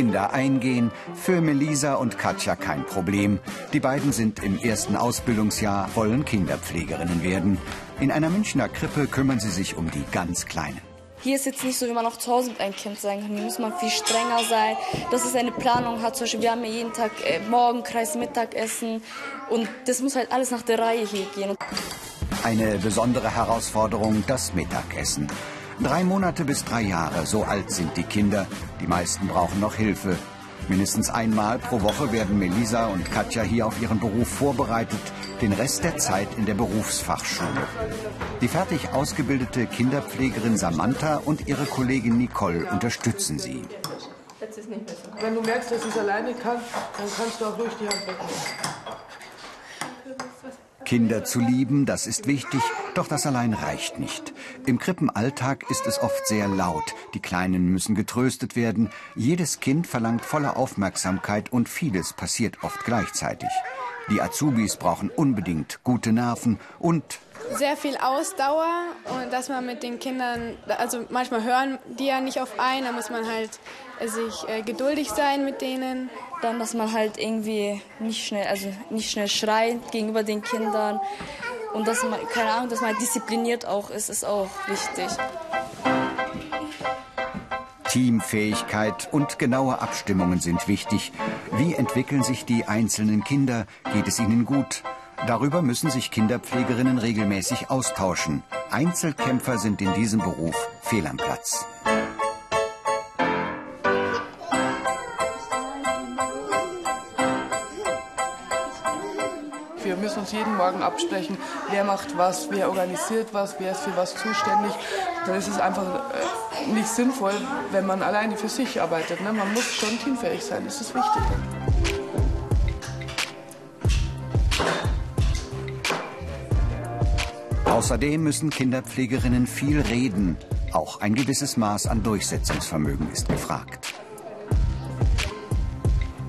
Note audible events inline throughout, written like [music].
Kinder eingehen, für Melisa und Katja kein Problem. Die beiden sind im ersten Ausbildungsjahr, wollen Kinderpflegerinnen werden. In einer Münchner Krippe kümmern sie sich um die ganz Kleinen. Hier ist jetzt nicht so, wie man auch zu Hause mit einem Kind sein kann. Hier muss man viel strenger sein, dass es eine Planung hat. Zum Beispiel, wir haben ja jeden Tag äh, Morgenkreis, Mittagessen und das muss halt alles nach der Reihe hier gehen. Eine besondere Herausforderung, das Mittagessen. Drei Monate bis drei Jahre, so alt sind die Kinder. Die meisten brauchen noch Hilfe. Mindestens einmal pro Woche werden Melisa und Katja hier auf ihren Beruf vorbereitet, den Rest der Zeit in der Berufsfachschule. Die fertig ausgebildete Kinderpflegerin Samantha und ihre Kollegin Nicole unterstützen sie. Wenn du merkst, dass ich es alleine kann, dann kannst du auch ruhig die Hand wegnehmen. Kinder zu lieben, das ist wichtig, doch das allein reicht nicht. Im Krippenalltag ist es oft sehr laut. Die Kleinen müssen getröstet werden. Jedes Kind verlangt volle Aufmerksamkeit und vieles passiert oft gleichzeitig. Die Azubis brauchen unbedingt gute Nerven und sehr viel Ausdauer und dass man mit den Kindern, also manchmal hören die ja nicht auf einen, da muss man halt sich äh, geduldig sein mit denen. Dann, dass man halt irgendwie nicht schnell, also nicht schnell schreit gegenüber den Kindern und dass man, keine Ahnung, dass man diszipliniert auch ist, ist auch wichtig. Teamfähigkeit und genaue Abstimmungen sind wichtig. Wie entwickeln sich die einzelnen Kinder? Geht es ihnen gut? Darüber müssen sich Kinderpflegerinnen regelmäßig austauschen. Einzelkämpfer sind in diesem Beruf fehl am Platz. Wir müssen uns jeden Morgen absprechen, wer macht was, wer organisiert was, wer ist für was zuständig. Dann ist es einfach äh, nicht sinnvoll, wenn man alleine für sich arbeitet. Ne? Man muss schon teamfähig sein, das ist wichtig. Außerdem müssen Kinderpflegerinnen viel reden. Auch ein gewisses Maß an Durchsetzungsvermögen ist gefragt.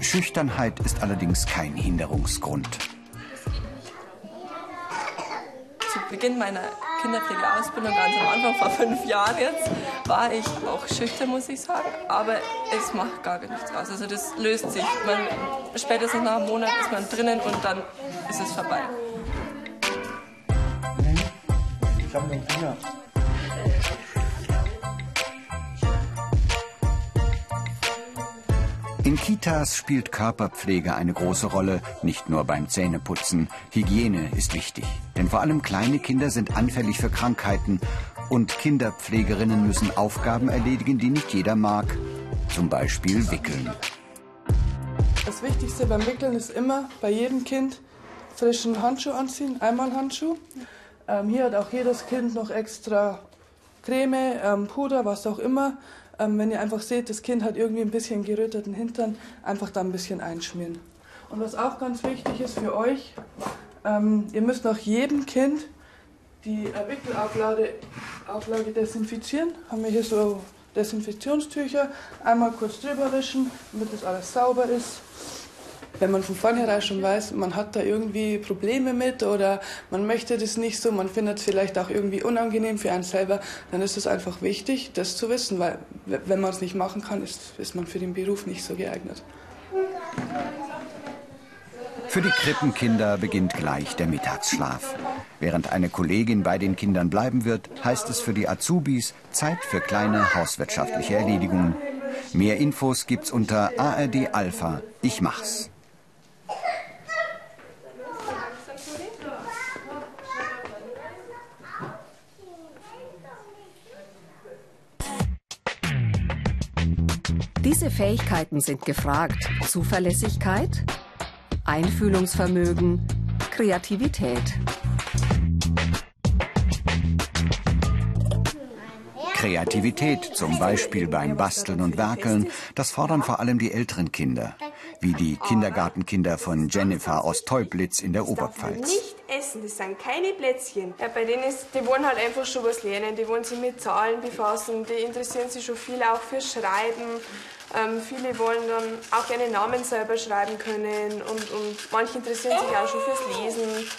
Schüchternheit ist allerdings kein Hinderungsgrund. Zu Beginn meiner Kinderpflegeausbildung, ganz am Anfang, vor fünf Jahren jetzt, war ich auch schüchtern, muss ich sagen. Aber es macht gar nichts aus. Also das löst sich. Man, spätestens nach einem Monat ist man drinnen und dann ist es vorbei. Ich habe den Finger. In Kitas spielt Körperpflege eine große Rolle, nicht nur beim Zähneputzen. Hygiene ist wichtig, denn vor allem kleine Kinder sind anfällig für Krankheiten und Kinderpflegerinnen müssen Aufgaben erledigen, die nicht jeder mag, zum Beispiel wickeln. Das Wichtigste beim Wickeln ist immer bei jedem Kind frischen Handschuh anziehen, einmal Handschuh. Ähm, hier hat auch jedes Kind noch extra Creme, ähm, Puder, was auch immer. Ähm, wenn ihr einfach seht, das Kind hat irgendwie ein bisschen geröteten Hintern, einfach da ein bisschen einschmieren. Und was auch ganz wichtig ist für euch, ähm, ihr müsst nach jedem Kind die äh, Wickelauflage Auflage desinfizieren. Haben wir hier so Desinfektionstücher. Einmal kurz drüber wischen, damit das alles sauber ist wenn man von vornherein schon weiß, man hat da irgendwie Probleme mit oder man möchte das nicht so, man findet es vielleicht auch irgendwie unangenehm für einen selber, dann ist es einfach wichtig, das zu wissen, weil wenn man es nicht machen kann, ist, ist man für den Beruf nicht so geeignet. Für die Krippenkinder beginnt gleich der Mittagsschlaf. Während eine Kollegin bei den Kindern bleiben wird, heißt es für die Azubis Zeit für kleine hauswirtschaftliche Erledigungen. Mehr Infos gibt's unter ARD Alpha. Ich mach's. Diese Fähigkeiten sind gefragt. Zuverlässigkeit, Einfühlungsvermögen, Kreativität. Kreativität, zum Beispiel beim Basteln und Werkeln, das fordern vor allem die älteren Kinder, wie die Kindergartenkinder von Jennifer aus Teublitz in der Oberpfalz. Essen, das sind keine Plätzchen. Ja, bei denen ist, die wollen halt einfach schon was lernen, die wollen sich mit Zahlen befassen, die interessieren sich schon viel auch für Schreiben. Ähm, viele wollen dann auch gerne Namen selber schreiben können und, und manche interessieren sich auch schon fürs Lesen,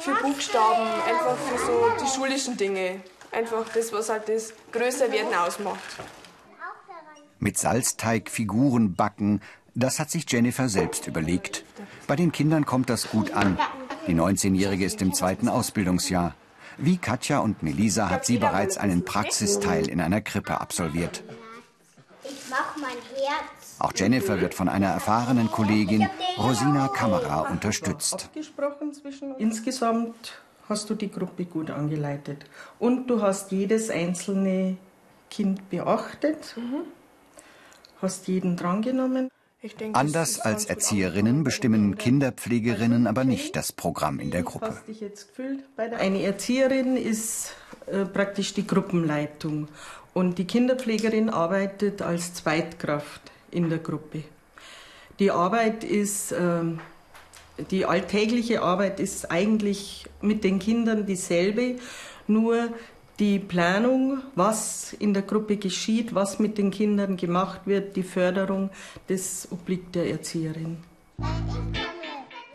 für Buchstaben, einfach für so die schulischen Dinge. Einfach das, was halt das Größerwerden ausmacht. Mit Salzteig Figuren backen, das hat sich Jennifer selbst überlegt. Bei den Kindern kommt das gut an. Die 19-Jährige ist im zweiten Ausbildungsjahr. Wie Katja und Melisa hat sie bereits einen Praxisteil in einer Krippe absolviert. Ich mach mein Herz. Auch Jennifer wird von einer erfahrenen Kollegin, Rosina Kamera, unterstützt. Insgesamt hast du die Gruppe gut angeleitet. Und du hast jedes einzelne Kind beachtet, mhm. hast jeden drangenommen. Denke, Anders als Erzieherinnen bestimmen Kinderpflegerinnen aber nicht das Programm in der Gruppe. Eine Erzieherin ist äh, praktisch die Gruppenleitung und die Kinderpflegerin arbeitet als Zweitkraft in der Gruppe. Die Arbeit ist, äh, die alltägliche Arbeit ist eigentlich mit den Kindern dieselbe, nur die Planung, was in der Gruppe geschieht, was mit den Kindern gemacht wird, die Förderung, das obliegt der Erzieherin.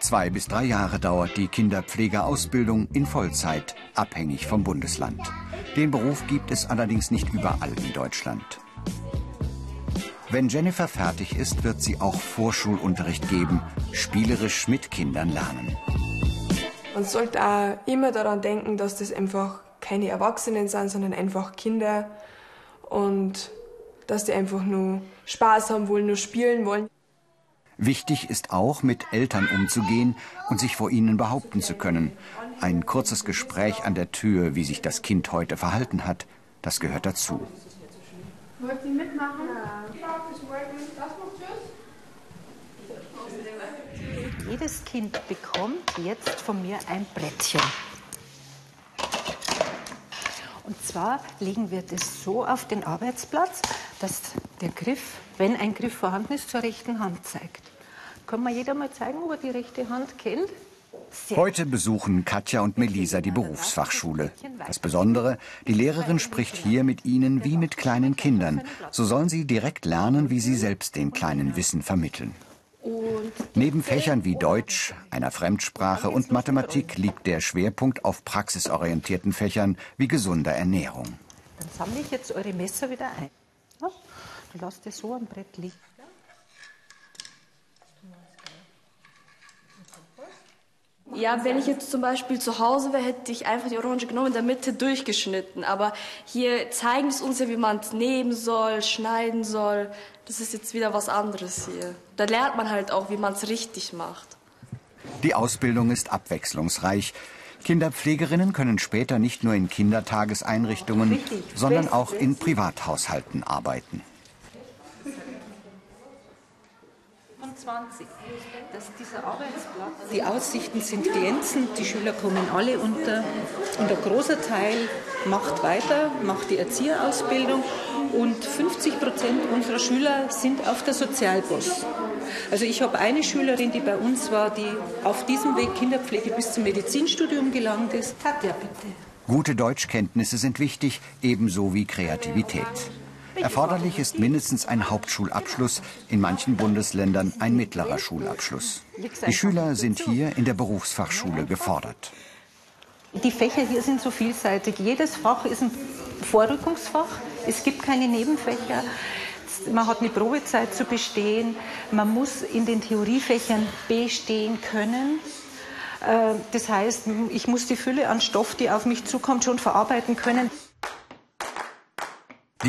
Zwei bis drei Jahre dauert die Kinderpflegeausbildung in Vollzeit, abhängig vom Bundesland. Den Beruf gibt es allerdings nicht überall in Deutschland. Wenn Jennifer fertig ist, wird sie auch Vorschulunterricht geben, spielerisch mit Kindern lernen. Man sollte auch immer daran denken, dass das einfach keine Erwachsenen sind, sondern einfach Kinder und dass die einfach nur Spaß haben wollen, nur spielen wollen. Wichtig ist auch, mit Eltern umzugehen und sich vor ihnen behaupten zu können. Ein kurzes Gespräch an der Tür, wie sich das Kind heute verhalten hat, das gehört dazu. Wollt ihr mitmachen? Jedes Kind bekommt jetzt von mir ein Brettchen. Und zwar legen wir das so auf den Arbeitsplatz, dass der Griff, wenn ein Griff vorhanden ist, zur rechten Hand zeigt. Kann man jeder mal zeigen, ob er die rechte Hand kennt? Sehr Heute besuchen Katja und Melisa die Berufsfachschule. Das Besondere, die Lehrerin spricht hier mit ihnen wie mit kleinen Kindern. So sollen sie direkt lernen, wie sie selbst den kleinen Wissen vermitteln. Neben Fächern wie Deutsch, einer Fremdsprache und Mathematik liegt der Schwerpunkt auf praxisorientierten Fächern wie gesunder Ernährung. Dann sammle ich jetzt eure Messer wieder ein. Ja, lasst es so am Brett liegen. Ja, wenn ich jetzt zum Beispiel zu Hause wäre, hätte ich einfach die Orange genommen, in der Mitte durchgeschnitten. Aber hier zeigen es uns ja, wie man es nehmen soll, schneiden soll. Das ist jetzt wieder was anderes hier. Da lernt man halt auch, wie man es richtig macht. Die Ausbildung ist abwechslungsreich. Kinderpflegerinnen können später nicht nur in Kindertageseinrichtungen, sondern auch in Privathaushalten arbeiten. 20. Das ist dieser Arbeitsplatz. Die Aussichten sind glänzend, die Schüler kommen alle unter und ein großer Teil macht weiter, macht die Erzieherausbildung und 50 Prozent unserer Schüler sind auf der Sozialbus. Also ich habe eine Schülerin, die bei uns war, die auf diesem Weg Kinderpflege bis zum Medizinstudium gelangt ist. Katja, bitte. Gute Deutschkenntnisse sind wichtig, ebenso wie Kreativität. Erforderlich ist mindestens ein Hauptschulabschluss, in manchen Bundesländern ein mittlerer Schulabschluss. Die Schüler sind hier in der Berufsfachschule gefordert. Die Fächer hier sind so vielseitig. Jedes Fach ist ein Vorrückungsfach. Es gibt keine Nebenfächer. Man hat eine Probezeit zu bestehen. Man muss in den Theoriefächern bestehen können. Äh, das heißt, ich muss die Fülle an Stoff, die auf mich zukommt, schon verarbeiten können.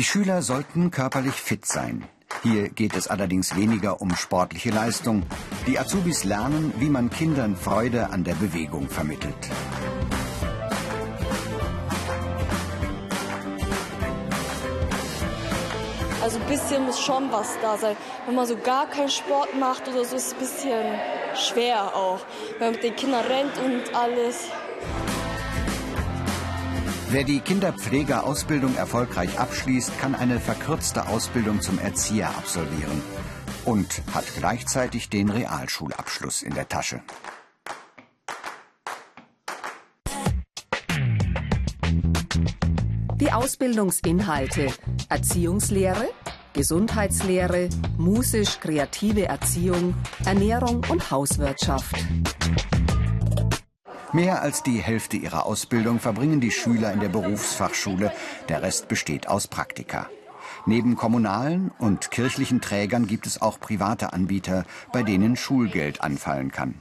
Die Schüler sollten körperlich fit sein. Hier geht es allerdings weniger um sportliche Leistung. Die Azubis lernen, wie man Kindern Freude an der Bewegung vermittelt. Also ein bisschen muss schon was da sein. Wenn man so gar keinen Sport macht oder so, ist es ein bisschen schwer auch. Wenn man mit den Kindern rennt und alles. Wer die Kinderpflegeausbildung erfolgreich abschließt, kann eine verkürzte Ausbildung zum Erzieher absolvieren und hat gleichzeitig den Realschulabschluss in der Tasche. Die Ausbildungsinhalte Erziehungslehre, Gesundheitslehre, musisch-kreative Erziehung, Ernährung und Hauswirtschaft. Mehr als die Hälfte ihrer Ausbildung verbringen die Schüler in der Berufsfachschule. Der Rest besteht aus Praktika. Neben kommunalen und kirchlichen Trägern gibt es auch private Anbieter, bei denen Schulgeld anfallen kann.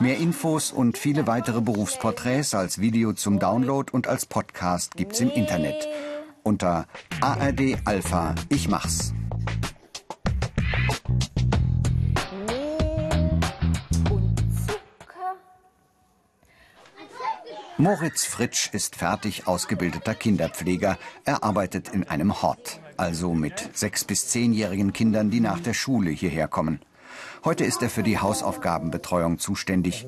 Mehr Infos und viele weitere Berufsporträts als Video zum Download und als Podcast gibt's im Internet unter ARD Alpha Ich mach's. Moritz Fritsch ist fertig ausgebildeter Kinderpfleger. Er arbeitet in einem Hort, also mit sechs- bis zehnjährigen Kindern, die nach der Schule hierher kommen. Heute ist er für die Hausaufgabenbetreuung zuständig.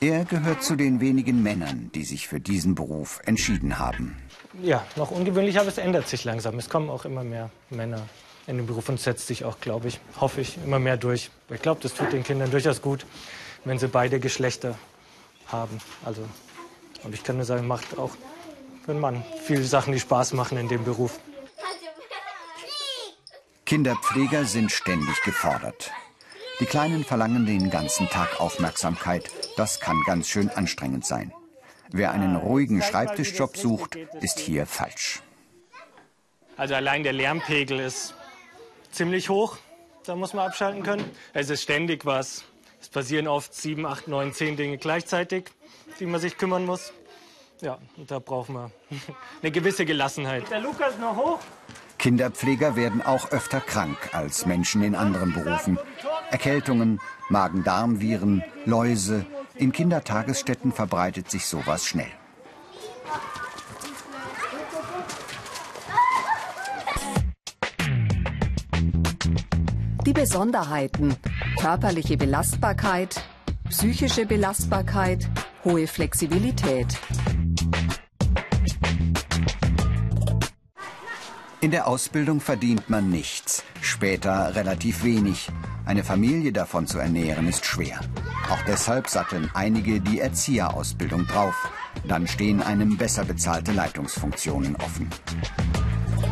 Er gehört zu den wenigen Männern, die sich für diesen Beruf entschieden haben. Ja, noch ungewöhnlich, aber es ändert sich langsam. Es kommen auch immer mehr Männer in den Beruf und setzt sich auch, glaube ich, hoffe ich, immer mehr durch. Ich glaube, das tut den Kindern durchaus gut, wenn sie beide Geschlechter haben. Also und ich kann nur sagen, macht auch für einen Mann viele Sachen, die Spaß machen in dem Beruf. Kinderpfleger sind ständig gefordert. Die Kleinen verlangen den ganzen Tag Aufmerksamkeit. Das kann ganz schön anstrengend sein. Wer einen ruhigen Schreibtischjob sucht, ist hier falsch. Also allein der Lärmpegel ist ziemlich hoch. Da muss man abschalten können. Es ist ständig was. Es passieren oft sieben, acht, neun, zehn Dinge gleichzeitig die man sich kümmern muss. Ja, und da brauchen wir [laughs] eine gewisse Gelassenheit. Der Lukas noch hoch. Kinderpfleger werden auch öfter krank als Menschen in anderen Berufen. Erkältungen, Magen-Darm-Viren, Läuse. In Kindertagesstätten verbreitet sich sowas schnell. Die Besonderheiten. Körperliche Belastbarkeit, psychische Belastbarkeit, hohe Flexibilität. In der Ausbildung verdient man nichts, später relativ wenig. Eine Familie davon zu ernähren ist schwer. Auch deshalb satteln einige die Erzieherausbildung drauf. Dann stehen einem besser bezahlte Leitungsfunktionen offen.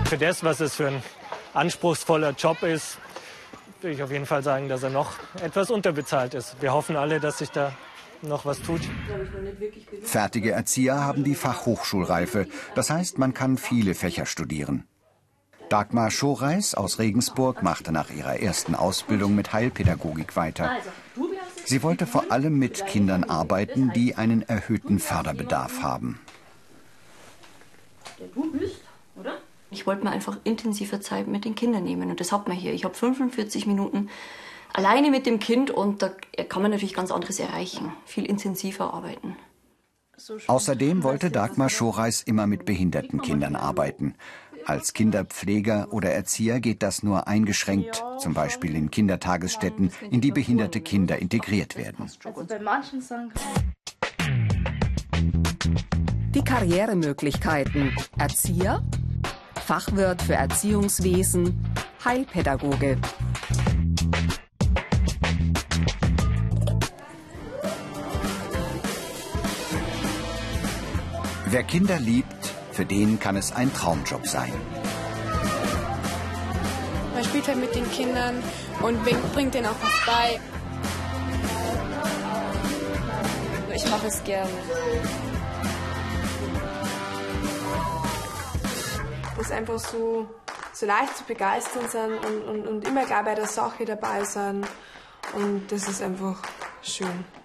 Für das, was es für ein anspruchsvoller Job ist, will ich auf jeden Fall sagen, dass er noch etwas unterbezahlt ist. Wir hoffen alle, dass sich da noch was tut. Fertige Erzieher haben die Fachhochschulreife. Das heißt, man kann viele Fächer studieren. Dagmar Schoreis aus Regensburg machte nach ihrer ersten Ausbildung mit Heilpädagogik weiter. Sie wollte vor allem mit Kindern arbeiten, die einen erhöhten Förderbedarf haben. Ich wollte mir einfach intensiver Zeit mit den Kindern nehmen und das hat man hier. Ich habe 45 Minuten alleine mit dem Kind und da kann man natürlich ganz anderes erreichen, viel intensiver arbeiten. Außerdem wollte Dagmar Schoreis immer mit behinderten Kindern arbeiten. Als Kinderpfleger oder Erzieher geht das nur eingeschränkt, zum Beispiel in Kindertagesstätten, in die behinderte Kinder integriert werden. Die Karrieremöglichkeiten. Erzieher, Fachwirt für Erziehungswesen, Heilpädagoge. Wer Kinder liebt, für den kann es ein Traumjob sein. Man spielt halt mit den Kindern und bringt denen auch was bei. Ich mache es gerne. Das ist einfach so, so leicht zu begeistern sind und, und, und immer gleich bei der Sache dabei sein. Und das ist einfach schön.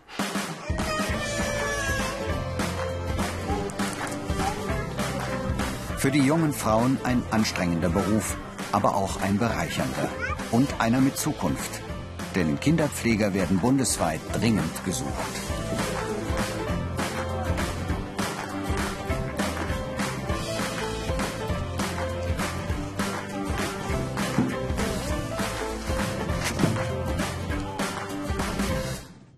Für die jungen Frauen ein anstrengender Beruf, aber auch ein bereichernder. Und einer mit Zukunft. Denn Kinderpfleger werden bundesweit dringend gesucht.